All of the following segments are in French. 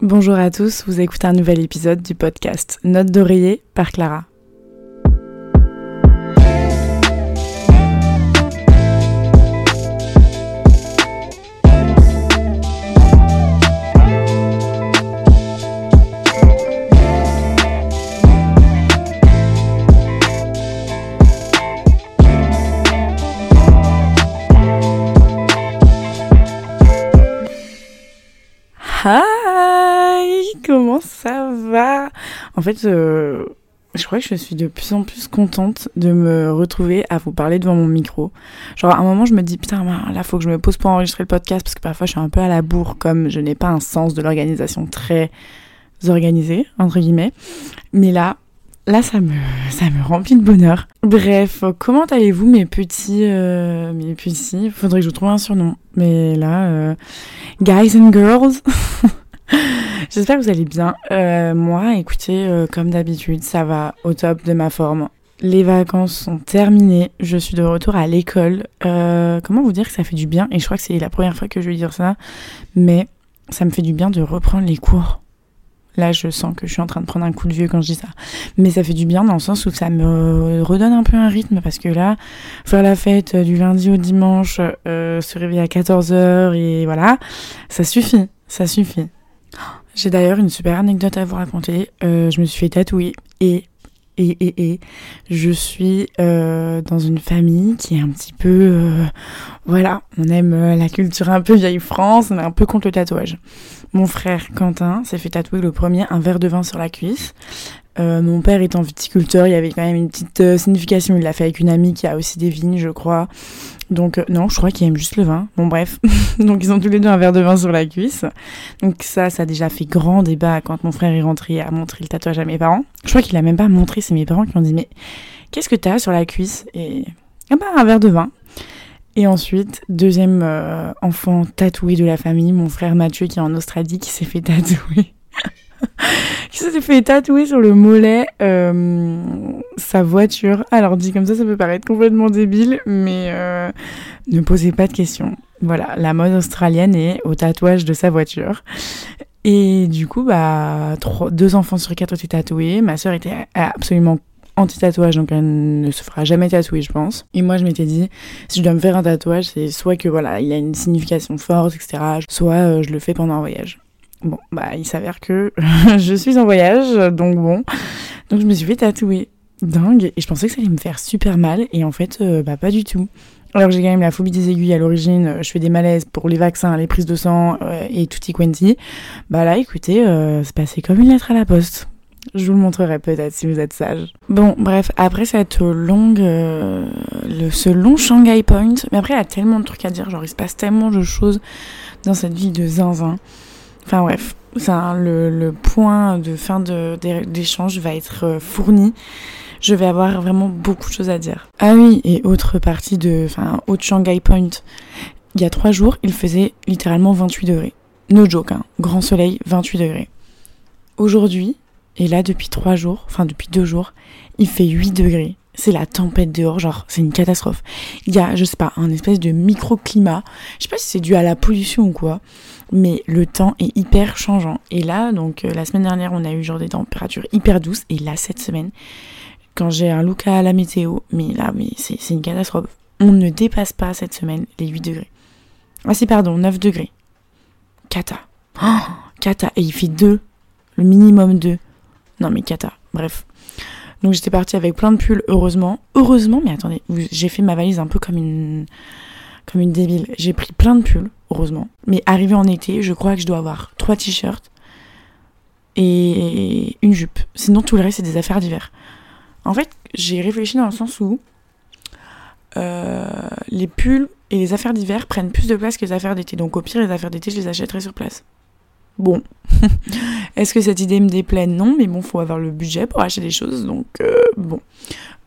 Bonjour à tous, vous écoutez un nouvel épisode du podcast Note d'oreiller par Clara. Fait, euh, je crois que je suis de plus en plus contente de me retrouver à vous parler devant mon micro. Genre, à un moment, je me dis, putain, là, faut que je me pose pour enregistrer le podcast parce que parfois, je suis un peu à la bourre, comme je n'ai pas un sens de l'organisation très organisé, entre guillemets. Mais là, là, ça me, ça me remplit de bonheur. Bref, comment allez-vous, mes petits, euh, mes petits Faudrait que je trouve un surnom. Mais là, euh, guys and girls. J'espère que vous allez bien. Euh, moi, écoutez, euh, comme d'habitude, ça va au top de ma forme. Les vacances sont terminées, je suis de retour à l'école. Euh, comment vous dire que ça fait du bien? Et je crois que c'est la première fois que je vais dire ça, mais ça me fait du bien de reprendre les cours. Là, je sens que je suis en train de prendre un coup de vieux quand je dis ça. Mais ça fait du bien dans le sens où ça me redonne un peu un rythme parce que là, faire la fête du lundi au dimanche, se réveiller à 14h et voilà, ça suffit, ça suffit. J'ai d'ailleurs une super anecdote à vous raconter. Euh, je me suis fait tatouer et et et et je suis euh, dans une famille qui est un petit peu euh, voilà, on aime la culture un peu vieille France, on est un peu contre le tatouage. Mon frère Quentin s'est fait tatouer le premier un verre de vin sur la cuisse. Euh, mon père étant viticulteur, il y avait quand même une petite euh, signification. Il l'a fait avec une amie qui a aussi des vignes, je crois. Donc euh, non, je crois qu'il aime juste le vin. Bon bref, donc ils ont tous les deux un verre de vin sur la cuisse. Donc ça, ça a déjà fait grand débat quand mon frère est rentré a montré le tatouage à mes parents. Je crois qu'il a même pas montré, c'est mes parents qui ont dit mais qu'est-ce que t'as sur la cuisse? Et ah bah un verre de vin. Et ensuite, deuxième euh, enfant tatoué de la famille, mon frère Mathieu qui est en Australie qui s'est fait tatouer. qui s'est fait tatouer sur le mollet euh, sa voiture. Alors dit comme ça, ça peut paraître complètement débile, mais euh, ne posez pas de questions. Voilà, la mode australienne est au tatouage de sa voiture. Et du coup, bah, deux enfants sur quatre étaient tatoués. Ma sœur était absolument anti-tatouage, donc elle ne se fera jamais tatouer, je pense. Et moi, je m'étais dit, si je dois me faire un tatouage, c'est soit que voilà, il a une signification forte, etc., soit euh, je le fais pendant un voyage. Bon, bah, il s'avère que je suis en voyage, donc bon. Donc, je me suis fait tatouer. Dingue. Et je pensais que ça allait me faire super mal. Et en fait, euh, bah, pas du tout. Alors, j'ai quand même la phobie des aiguilles à l'origine. Je fais des malaises pour les vaccins, les prises de sang euh, et tutti quanti. Bah là, écoutez, euh, c'est passé comme une lettre à la poste. Je vous le montrerai peut-être si vous êtes sage. Bon, bref, après cette longue, euh, ce long Shanghai Point, mais après il y a tellement de trucs à dire, genre il se passe tellement de choses dans cette vie de zinzin. Enfin bref, ça, le, point de fin de- d'échange va être euh, fourni. Je vais avoir vraiment beaucoup de choses à dire. Ah oui, et autre partie de, enfin, autre Shanghai Point. Il y a trois jours, il faisait littéralement 28 degrés. No joke, hein. Grand soleil, 28 degrés. Aujourd'hui, et là, depuis trois jours, enfin depuis deux jours, il fait 8 degrés. C'est la tempête dehors, genre, c'est une catastrophe. Il y a, je sais pas, un espèce de microclimat. Je sais pas si c'est dû à la pollution ou quoi, mais le temps est hyper changeant. Et là, donc, euh, la semaine dernière, on a eu genre des températures hyper douces. Et là, cette semaine, quand j'ai un look à la météo, mais là, mais c'est une catastrophe. On ne dépasse pas cette semaine les 8 degrés. Ah si, pardon, 9 degrés. Cata. Oh, cata. Et il fait 2. Le minimum 2. Non mais cata, bref. Donc j'étais partie avec plein de pulls, heureusement. Heureusement, mais attendez, j'ai fait ma valise un peu comme une comme une débile. J'ai pris plein de pulls, heureusement. Mais arrivé en été, je crois que je dois avoir trois t-shirts et une jupe. Sinon tout le reste c'est des affaires d'hiver. En fait, j'ai réfléchi dans le sens où euh, les pulls et les affaires d'hiver prennent plus de place que les affaires d'été. Donc au pire, les affaires d'été, je les achèterai sur place. Bon. Est-ce que cette idée me déplaît? Non, mais bon, faut avoir le budget pour acheter des choses, donc euh, bon.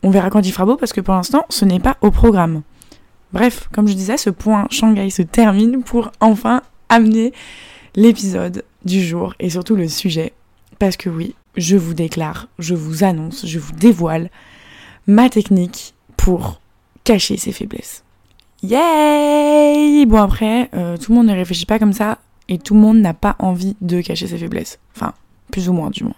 On verra quand il fera beau, parce que pour l'instant, ce n'est pas au programme. Bref, comme je disais, ce point Shanghai se termine pour enfin amener l'épisode du jour et surtout le sujet. Parce que oui, je vous déclare, je vous annonce, je vous dévoile ma technique pour cacher ses faiblesses. Yay Bon après, euh, tout le monde ne réfléchit pas comme ça. Et tout le monde n'a pas envie de cacher ses faiblesses. Enfin, plus ou moins du moins.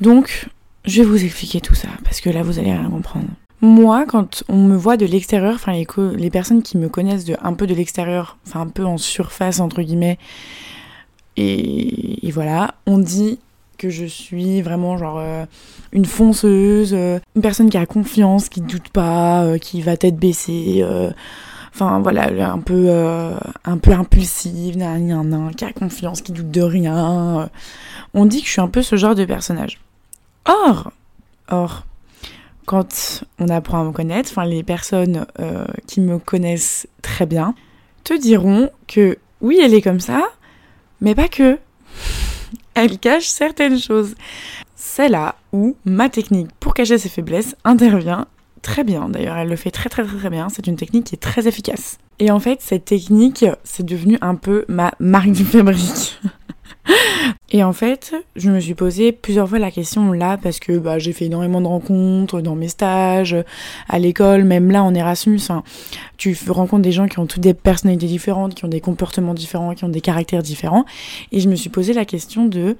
Donc, je vais vous expliquer tout ça, parce que là, vous allez rien comprendre. Moi, quand on me voit de l'extérieur, enfin les, les, personnes qui me connaissent un peu de l'extérieur, enfin un peu en surface entre guillemets, et, voilà, on dit que je suis vraiment genre euh, une fonceuse, euh, une personne qui a confiance, qui doute pas, euh, qui va tête baissée, enfin voilà, un peu un peu impulsive, qui a confiance, qui doute de rien. On dit que je suis un peu ce genre de personnage. Or, or, quand on apprend à me connaître, enfin les personnes euh, qui me connaissent très bien, te diront que oui, elle est comme ça, mais pas que. Elle cache certaines choses. C'est là où ma technique pour cacher ses faiblesses intervient très bien. D'ailleurs, elle le fait très très très très bien. C'est une technique qui est très efficace. Et en fait, cette technique, c'est devenu un peu ma marque du fabrique. Et en fait, je me suis posé plusieurs fois la question là parce que bah, j'ai fait énormément de rencontres dans mes stages, à l'école, même là en Erasmus. Hein, tu rencontres des gens qui ont toutes des personnalités différentes, qui ont des comportements différents, qui ont des caractères différents. Et je me suis posé la question de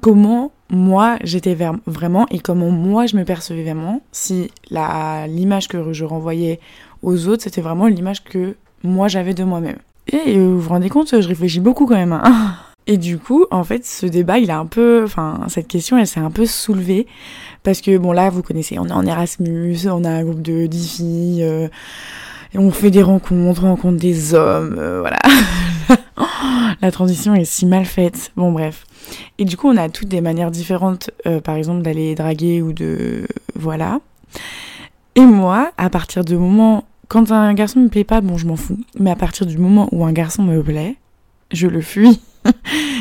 comment moi j'étais vraiment et comment moi je me percevais vraiment si l'image que je renvoyais aux autres c'était vraiment l'image que moi j'avais de moi-même. Et vous vous rendez compte, je réfléchis beaucoup quand même. Hein Et du coup, en fait, ce débat, il a un peu, enfin, cette question, elle s'est un peu soulevée parce que bon là, vous connaissez, on est en Erasmus, on a un groupe de 10 filles, euh, et on fait des rencontres, on rencontre des hommes, euh, voilà. La transition est si mal faite. Bon bref. Et du coup, on a toutes des manières différentes, euh, par exemple, d'aller draguer ou de, voilà. Et moi, à partir du moment quand un garçon me plaît pas, bon, je m'en fous. Mais à partir du moment où un garçon me plaît, je le fuis.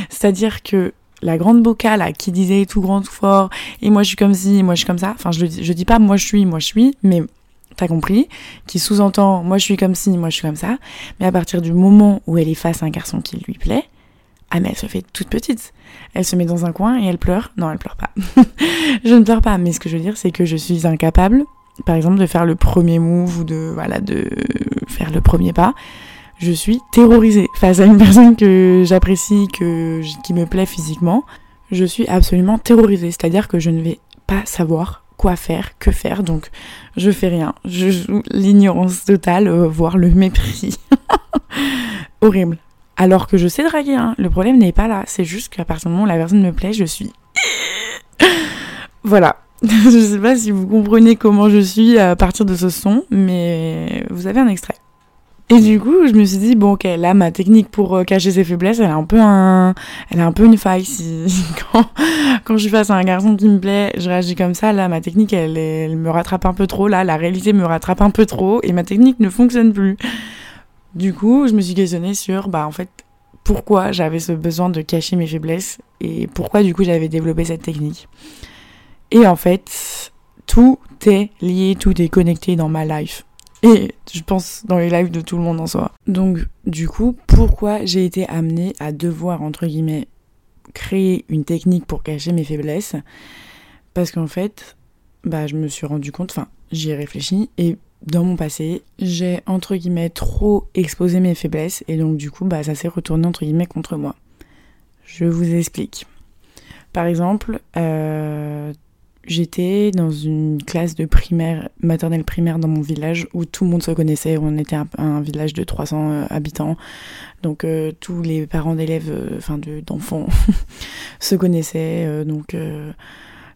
C'est-à-dire que la grande boca là qui disait tout grand tout fort et moi je suis comme ci, moi je suis comme ça. Enfin je je dis pas moi je suis, moi je suis, mais t'as compris, qui sous-entend moi je suis comme ci, moi je suis comme ça. Mais à partir du moment où elle est face à un garçon qui lui plaît, ah mais elle se fait toute petite. Elle se met dans un coin et elle pleure. Non, elle pleure pas. je ne pleure pas, mais ce que je veux dire c'est que je suis incapable, par exemple, de faire le premier move ou de voilà de faire le premier pas je suis terrorisée face à une personne que j'apprécie, que qui me plaît physiquement. Je suis absolument terrorisée, c'est-à-dire que je ne vais pas savoir quoi faire, que faire, donc je fais rien. Je joue l'ignorance totale, euh, voire le mépris. Horrible. Alors que je sais draguer, hein. le problème n'est pas là, c'est juste qu'à partir du moment où la personne me plaît, je suis... voilà. je sais pas si vous comprenez comment je suis à partir de ce son, mais vous avez un extrait. Et du coup, je me suis dit bon, là, ma technique pour euh, cacher ses faiblesses, elle a un peu un, elle a un peu une faille. Si quand, quand je suis face à un garçon qui me plaît, je réagis comme ça. Là, ma technique, elle, elle me rattrape un peu trop. Là, la réalité me rattrape un peu trop, et ma technique ne fonctionne plus. Du coup, je me suis questionnée sur, bah, en fait, pourquoi j'avais ce besoin de cacher mes faiblesses et pourquoi du coup j'avais développé cette technique. Et en fait, tout est lié, tout est connecté dans ma life et je pense dans les lives de tout le monde en soi. Donc du coup, pourquoi j'ai été amenée à devoir, entre guillemets, créer une technique pour cacher mes faiblesses? Parce qu'en fait, bah, je me suis rendu compte, enfin, j'y ai réfléchi, et dans mon passé, j'ai, entre guillemets, trop exposé mes faiblesses, et donc du coup, bah, ça s'est retourné, entre guillemets, contre moi. Je vous explique. Par exemple, euh, J'étais dans une classe de primaire, maternelle primaire dans mon village où tout le monde se connaissait. On était un, village de 300 euh, habitants. Donc euh, tous les parents d'élèves, euh, enfin d'enfants, se connaissaient. donc,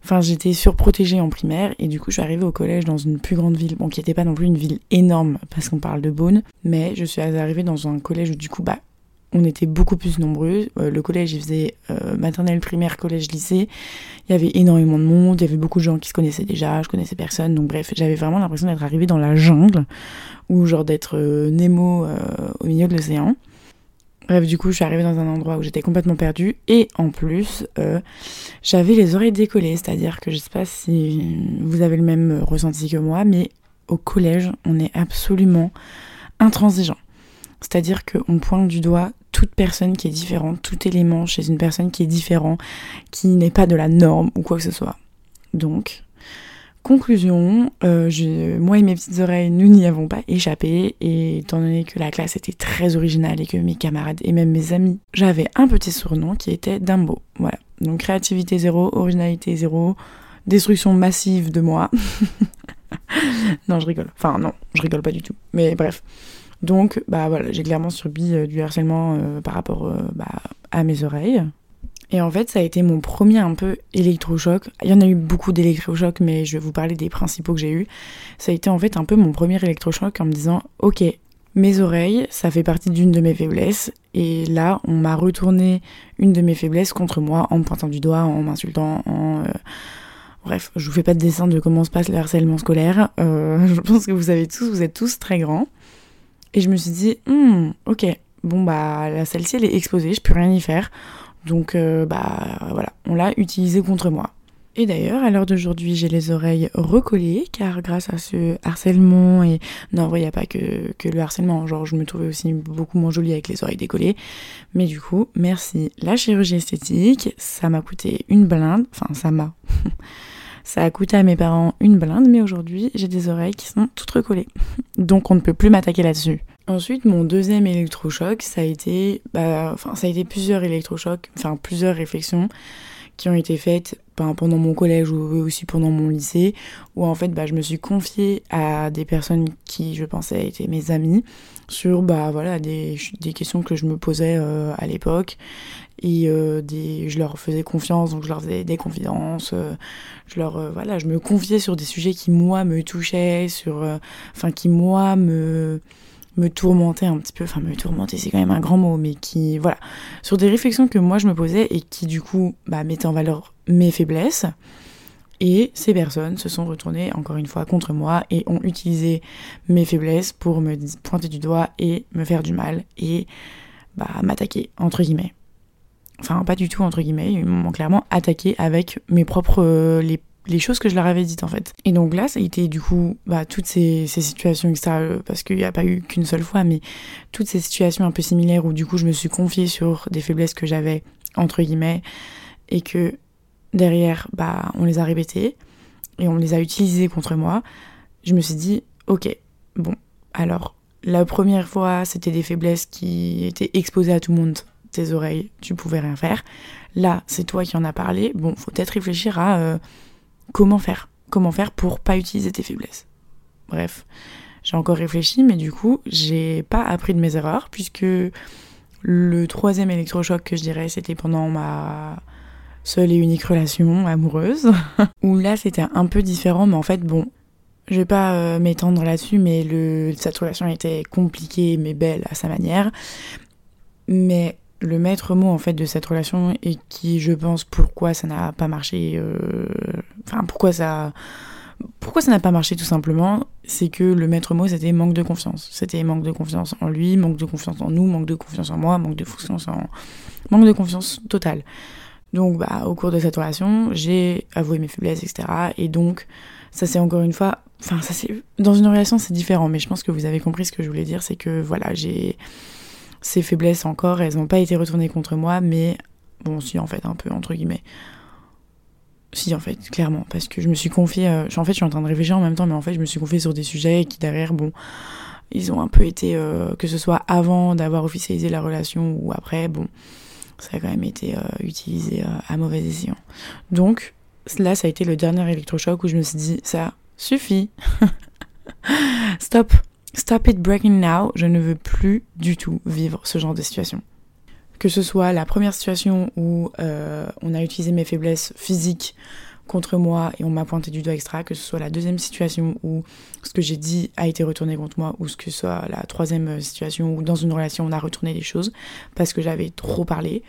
enfin j'étais surprotégée en primaire. Et du coup, je suis arrivée au collège dans une plus grande ville. Bon, qui n'était pas non plus une ville énorme parce qu'on parle de Beaune. Mais je suis arrivée dans un collège où du coup, bah, on était beaucoup plus nombreux. Euh, le collège, il faisait euh, maternelle, primaire, collège, lycée. Il y avait énormément de monde, il y avait beaucoup de gens qui se connaissaient déjà, je connaissais personne. Donc bref, j'avais vraiment l'impression d'être arrivée dans la jungle, ou genre d'être euh, Nemo au milieu de l'océan. Bref, du coup, je suis arrivée dans un endroit où j'étais complètement perdue. Et en plus, j'avais les oreilles décollées. C'est-à-dire que je sais pas si vous avez le même ressenti que moi, mais au collège, on est absolument intransigeant. C'est-à-dire qu'on pointe du doigt toute personne qui est différente, tout élément chez une personne qui est différent, qui n'est pas de la norme ou quoi que ce soit. Donc, Conclusion, euh, moi et mes petites oreilles, nous n'y avons pas échappé, et étant donné que la classe était très originale et que mes camarades et même mes amis, j'avais un petit surnom qui était Dumbo. Voilà. Donc créativité zéro, originalité zéro, destruction massive de moi. non, je rigole. Enfin, non, je rigole pas du tout. Mais bref. Donc, bah voilà, j'ai clairement subi euh, du harcèlement euh, par rapport bah, à mes oreilles. Et en fait, ça a été mon premier un peu électrochoc. Il y en a eu beaucoup d'électrochocs, mais je vais vous parler des principaux que j'ai eus. Ça a été en fait un peu mon premier électrochoc en me disant, ok, mes oreilles, ça fait partie d'une de mes faiblesses. Et là, on m'a retourné une de mes faiblesses contre moi en me pointant du doigt, en m'insultant, en... Euh, bref, je vous fais pas de dessin de comment se passe le harcèlement scolaire. Euh, je pense que vous savez tous, vous êtes tous très grands. Et je me suis dit, hmm, ok, bon bah la celle-ci elle est exposée, je peux rien y faire. Donc euh, bah voilà, on l'a utilisé contre moi. Et d'ailleurs, à l'heure d'aujourd'hui, j'ai les oreilles recollées, car grâce à ce harcèlement, et non, il n'y a pas que, que, le harcèlement, genre je me trouvais aussi beaucoup moins jolie avec les oreilles décollées. Mais du coup, merci la chirurgie esthétique, ça m'a coûté une blinde, enfin ça m'a. ça a coûté à mes parents une blinde, mais aujourd'hui, j'ai des oreilles qui sont toutes recollées. Donc on ne peut plus m'attaquer là-dessus. Ensuite, mon deuxième électrochoc, ça a été, bah, ça a été plusieurs électrochocs, enfin plusieurs réflexions qui ont été faites ben, pendant mon collège ou aussi pendant mon lycée, où en fait, bah, je me suis confiée à des personnes qui, je pensais, étaient mes amis, sur bah voilà des, des questions que je me posais euh, à l'époque. Et euh, des, je leur faisais confiance donc je leur faisais des confidences euh, je leur voilà je me confiais sur des sujets qui moi me touchaient sur enfin qui moi me me un petit peu, enfin me tourmenter c'est quand même un grand mot, mais qui, voilà, sur des réflexions que moi je me posais et qui du coup bah, mettaient en valeur mes faiblesses. Et ces personnes se sont retournées encore une fois contre moi et ont utilisé mes faiblesses pour me pointer du doigt et me faire du mal et bah, m'attaquer, entre guillemets. Enfin, pas du tout, entre guillemets, ils m'ont clairement attaqué avec mes propres, les les choses que je leur avais dites en fait. Et donc là, ça a été du coup bah, toutes ces, situations, etc. Euh, parce qu'il n'y a pas eu qu'une seule fois, mais toutes ces situations un peu similaires où du coup je me suis confiée sur des faiblesses que j'avais, entre guillemets, et que derrière, bah, on les a répétées et on les a utilisées contre moi. Je me suis dit, ok, bon, alors la première fois, c'était des faiblesses qui étaient exposées à tout le monde, tes oreilles, tu pouvais rien faire. Là, c'est toi qui en as parlé. Bon, faut peut-être réfléchir à euh, comment faire Comment faire pour pas utiliser tes faiblesses Bref, j'ai encore réfléchi, mais du coup, j'ai pas appris de mes erreurs, puisque le troisième électrochoc que je dirais, c'était pendant ma seule et unique relation amoureuse, où là, c'était un peu différent, mais en fait, bon, je vais pas euh, m'étendre là-dessus, mais le, cette relation était compliquée, mais belle à sa manière. Mais le maître mot en fait de cette relation et qui je pense pourquoi ça n'a pas marché euh, enfin pourquoi ça pourquoi ça n'a pas marché tout simplement c'est que le maître mot c'était manque de confiance c'était manque de confiance en lui manque de confiance en nous manque de confiance en moi manque de confiance en manque de confiance totale donc bah au cours de cette relation j'ai avoué mes faiblesses etc et donc ça c'est encore une fois enfin ça c'est dans une relation c'est différent. Mais je pense que vous avez compris ce que je voulais dire c'est que voilà j'ai ces faiblesses encore, elles n'ont pas été retournées contre moi, mais bon, si en fait, un peu, entre guillemets. Si en fait, clairement, parce que je me suis confiée, euh, en fait je suis en train de réfléchir en même temps, mais en fait je me suis confiée sur des sujets qui derrière, bon, ils ont un peu été, euh, que ce soit avant d'avoir officialisé la relation ou après, bon, ça a quand même été euh, utilisé à mauvais escient. Donc là, ça a été le dernier électrochoc où je me suis dit, ça suffit, stop, Stop it breaking now, je ne veux plus du tout vivre ce genre de situation. Que ce soit la première situation où euh, on a utilisé mes faiblesses physiques contre moi et on m'a pointé du doigt extra, que ce soit la deuxième situation où ce que j'ai dit a été retourné contre moi, ou ce que soit la troisième situation où dans une relation on a retourné les choses parce que j'avais trop parlé,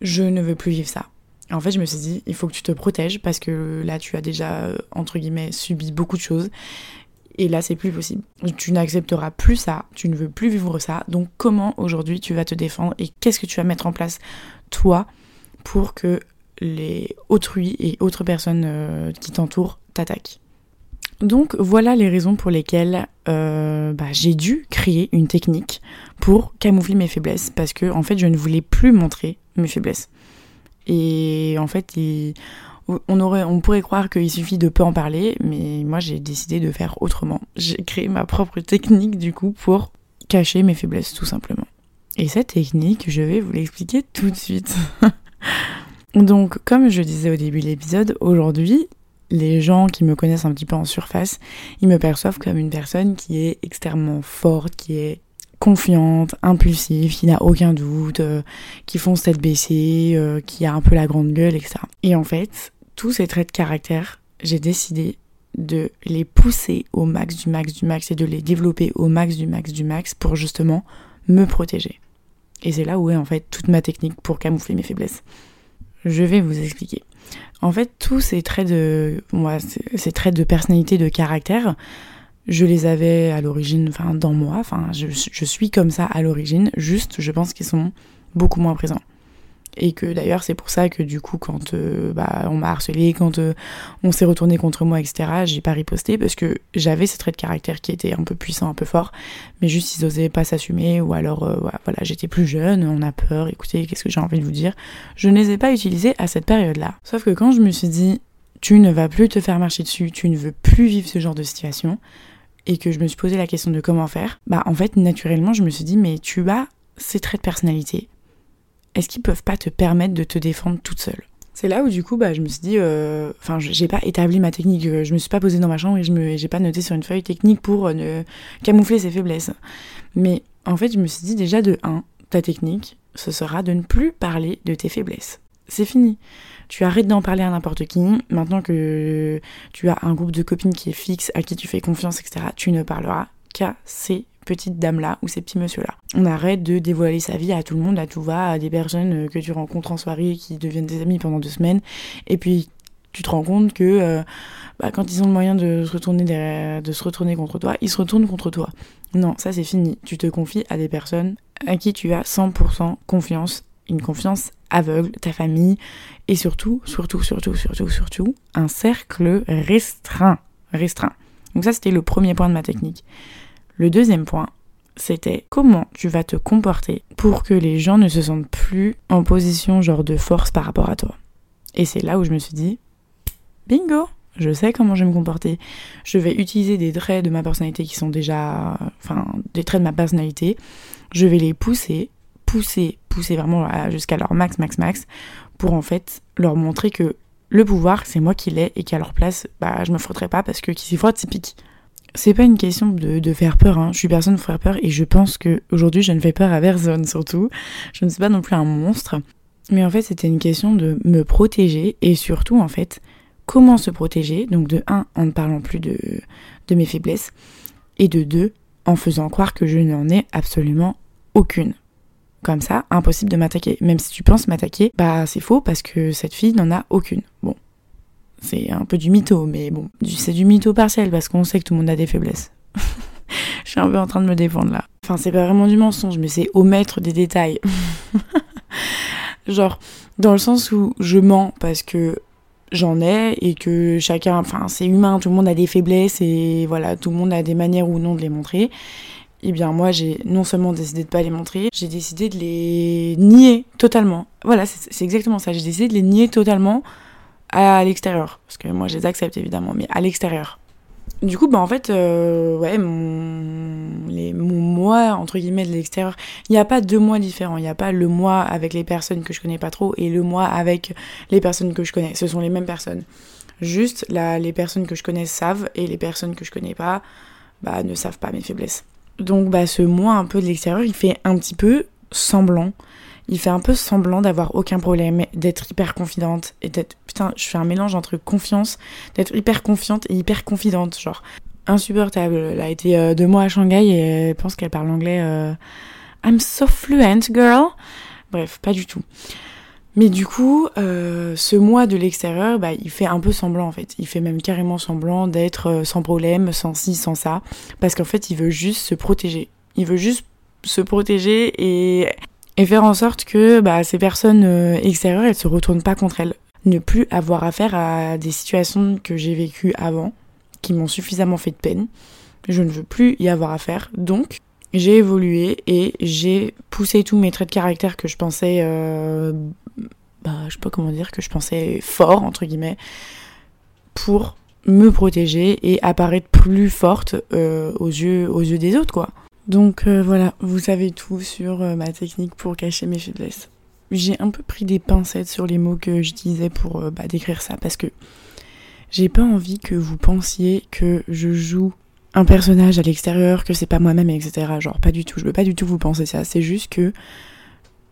je ne veux plus vivre ça. En fait, je me suis dit, il faut que tu te protèges parce que là, tu as déjà, euh, entre guillemets, subi beaucoup de choses et là, c'est plus possible. Tu n'accepteras plus ça, tu ne veux plus vivre ça. Donc, comment aujourd'hui tu vas te défendre et qu'est-ce que tu vas mettre en place, toi, pour que les autrui et autres personnes euh, qui t'entourent t'attaquent donc voilà les raisons pour lesquelles euh, bah, j'ai dû créer une technique pour camoufler mes faiblesses parce que en fait je ne voulais plus montrer mes faiblesses. Et en fait, on, aurait, on pourrait croire qu'il suffit de peu en parler, mais moi j'ai décidé de faire autrement. J'ai créé ma propre technique du coup pour cacher mes faiblesses tout simplement. Et cette technique, je vais vous l'expliquer tout de suite. Donc, comme je disais au début de l'épisode, aujourd'hui, les gens qui me connaissent un petit peu en surface, ils me perçoivent comme une personne qui est extrêmement forte, qui est confiante, impulsive, qui n'a aucun doute, euh, qui fonce tête baissée, euh, qui a un peu la grande gueule, etc. Et en fait, tous ces traits de caractère, j'ai décidé de les pousser au max du max du max et de les développer au max du max du max pour justement me protéger. Et c'est là où est en fait toute ma technique pour camoufler mes faiblesses. Je vais vous expliquer. En fait, tous ces traits de, moi, ces traits de personnalité, de caractère, je les avais à l'origine, enfin dans moi, enfin je, je suis comme ça à l'origine. Juste, je pense qu'ils sont beaucoup moins présents et que d'ailleurs c'est pour ça que du coup quand euh, bah, on m'a harcelé, quand euh, on s'est retourné contre moi, etc., j'ai pas riposté parce que j'avais ces traits de caractère qui étaient un peu puissants, un peu forts, mais juste ils osaient pas s'assumer ou alors euh, voilà, j'étais plus jeune, on a peur, écoutez, qu'est-ce que j'ai envie de vous dire? Je ne les ai pas utilisés à cette période-là. Sauf que quand je me suis dit tu ne vas plus te faire marcher dessus, tu ne veux plus vivre ce genre de situation, et que je me suis posé la question de comment faire, bah en fait naturellement je me suis dit mais tu as ces traits de personnalité, est-ce qu'ils peuvent pas te permettre de te défendre toute seule? C'est là où du coup bah je me suis dit euh, enfin j'ai pas établi ma technique. Euh, je me suis pas posée dans ma chambre et je me j'ai pas noté sur une feuille technique pour euh, ne camoufler ses faiblesses. Mais en fait je me suis dit déjà de 1 ta technique ce sera de ne plus parler de tes faiblesses. C'est fini. Tu arrêtes d'en parler à n'importe qui. Maintenant que tu as un groupe de copines qui est fixe à qui tu fais confiance etc tu ne parleras qu'à ces petite dame-là ou ces petits monsieur-là. On arrête de dévoiler sa vie à tout le monde, à tout va, à des personnes euh, que tu rencontres en soirée qui deviennent des amis pendant deux semaines. Et puis tu te rends compte que euh, bah, quand ils ont le moyen de se, retourner de se retourner contre toi, ils se retournent contre toi. Non, ça c'est fini. Tu te confies à des personnes à qui tu as 100% confiance, une confiance aveugle, ta famille, et surtout, surtout, surtout, surtout, surtout, un cercle restreint. Restreint. Donc ça c'était le premier point de ma technique. Le deuxième point, c'était comment tu vas te comporter pour que les gens ne se sentent plus en position genre de force par rapport à toi. Et c'est là où je me suis dit, bingo, je sais comment je vais me comporter. Je vais utiliser des traits de ma personnalité qui sont déjà, enfin, des traits de ma personnalité. Je vais les pousser, pousser, pousser vraiment jusqu'à leur max, max, max, pour en fait leur montrer que le pouvoir, c'est moi qui l'ai et qu'à leur place, bah, je me frotterai pas parce que qui s'y frotte, c'est pique c'est pas une question de, faire peur, hein. je suis personne pour faire peur et je pense que aujourd'hui je ne fais peur à personne surtout. Je ne suis pas non plus un monstre. Mais en fait c'était une question de me protéger et surtout en fait comment se protéger. Donc de 1 en ne parlant plus de, de mes faiblesses et de 2 en faisant croire que je n'en ai absolument aucune. Comme ça, impossible de m'attaquer. Même si tu penses m'attaquer, bah c'est faux parce que cette fille n'en a aucune. Bon, c'est un peu du mytho, mais bon, c'est du mytho partiel parce qu'on sait que tout le monde a des faiblesses. Je suis un peu en train de me défendre là. Enfin, c'est pas vraiment du mensonge, mais c'est omettre des détails. Genre, dans le sens où je mens parce que j'en ai et que chacun, enfin, c'est humain, tout le monde a des faiblesses et voilà, tout le monde a des manières ou non de les montrer. Eh bien, moi, j'ai non seulement décidé de pas les montrer, j'ai décidé de les nier totalement. Voilà, c'est exactement ça. J'ai décidé de les nier totalement à l'extérieur. Parce que moi, je les accepte évidemment, mais à l'extérieur. Du coup, bah en fait, euh, ouais, mon, les, moi, entre guillemets, de l'extérieur, il n'y a pas deux mois différents. Il n'y a pas le moi avec les personnes que je connais pas trop et le moi avec les personnes que je connais. Ce sont les mêmes personnes. Juste, là, les personnes que je connais savent et les personnes que je connais pas, bah, ne savent pas mes faiblesses. Donc, bah, ce moi un peu de l'extérieur, il fait un petit peu semblant il fait un peu semblant d'avoir aucun problème, d'être hyper confidente et d'être. Putain, je fais un mélange entre confiance, d'être hyper confiante et hyper confidente, genre. Insupportable. Elle a été euh, deux mois à Shanghai et pense qu'elle parle anglais. Euh, I'm so fluent, girl. Bref, pas du tout. Mais du coup, euh, ce moi de l'extérieur, bah, il fait un peu semblant en fait. Il fait même carrément semblant d'être sans problème, sans ci, sans ça. Parce qu'en fait, il veut juste se protéger. Il veut juste se protéger et et faire en sorte que bah, ces personnes euh, extérieures, elles se retournent pas contre elles. Ne plus avoir affaire à des situations que j'ai vécues avant, qui m'ont suffisamment fait de peine. Je ne veux plus y avoir affaire. Donc, j'ai évolué et j'ai poussé tous mes traits de caractère que je pensais euh, bah, je sais pas comment dire, que je pensais fort, entre guillemets, pour me protéger et apparaître plus forte euh, aux, yeux, aux yeux des autres, quoi. Donc euh, voilà, vous savez tout sur euh, ma technique pour cacher mes faiblesses. J'ai un peu pris des pincettes sur les mots que j'utilisais pour bah, décrire ça parce que j'ai pas envie que vous pensiez que je joue un personnage à l'extérieur, que c'est pas moi-même, etc. Genre, pas du tout. Je veux pas du tout vous penser ça. C'est juste que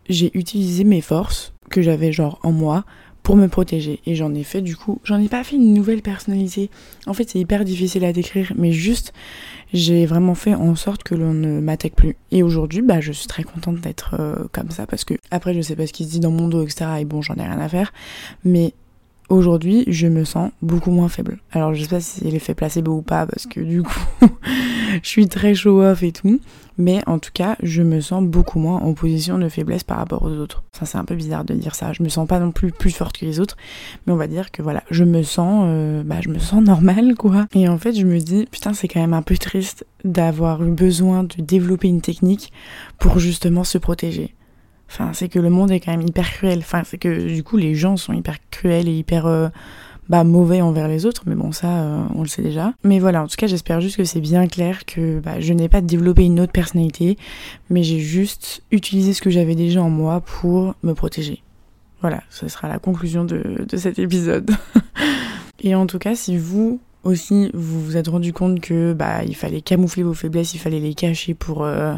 j'ai utilisé mes forces que j'avais, genre, en moi pour me protéger. Et j'en ai fait, du coup, j'en ai pas fait une nouvelle personnalité. En fait, c'est hyper difficile à décrire, mais juste, j'ai vraiment fait en sorte que l'on ne m'attaque plus. Et aujourd'hui, bah, je suis très contente d'être euh, comme ça parce que, après, je sais pas ce qui se dit dans mon dos, etc. Et bon, j'en ai rien à faire. Mais aujourd'hui, je me sens beaucoup moins faible. Alors, je sais pas si c'est l'effet placebo ou pas, parce que du coup, je suis très show-off et tout. Mais en tout cas, je me sens beaucoup moins en position de faiblesse par rapport aux autres. Ça, c'est un peu bizarre de dire ça. Je me sens pas non plus plus forte que les autres. Mais on va dire que voilà, je me sens, euh, bah, je me sens normale, quoi. Et en fait, je me dis, putain, c'est quand même un peu triste d'avoir eu besoin de développer une technique pour justement se protéger. Enfin, c'est que le monde est quand même hyper cruel. Enfin, c'est que du coup, les gens sont hyper cruels et hyper euh, bah, mauvais envers les autres. Mais bon, ça, euh, on le sait déjà. Mais voilà, en tout cas, j'espère juste que c'est bien clair que bah, je n'ai pas développé une autre personnalité, mais j'ai juste utilisé ce que j'avais déjà en moi pour me protéger. Voilà, ce sera la conclusion de, de cet épisode. et en tout cas, si vous aussi vous vous êtes rendu compte que bah il fallait camoufler vos faiblesses, il fallait les cacher pour euh,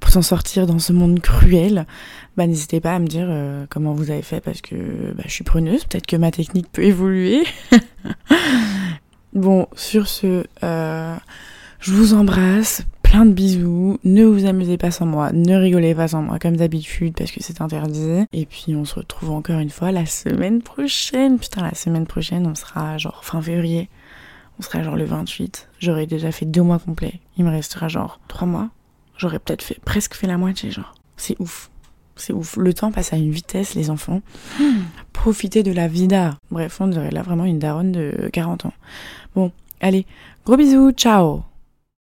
pour s'en sortir dans ce monde cruel, bah n'hésitez pas à me dire euh, comment vous avez fait parce que bah, je suis preneuse, peut-être que ma technique peut évoluer. bon, sur ce, euh, je vous embrasse, plein de bisous, ne vous amusez pas sans moi, ne rigolez pas sans moi comme d'habitude parce que c'est interdit. Et puis on se retrouve encore une fois la semaine prochaine. Putain, la semaine prochaine, on sera genre fin février on serait genre le 28, j'aurais déjà fait deux mois complets. Il me restera genre trois mois. J'aurais peut-être fait presque fait la moitié, genre. C'est ouf. C'est ouf. Le temps passe à une vitesse, les enfants. Profitez de la vida. Bref, on dirait là vraiment une daronne de 40 ans. Bon, allez, gros bisous, ciao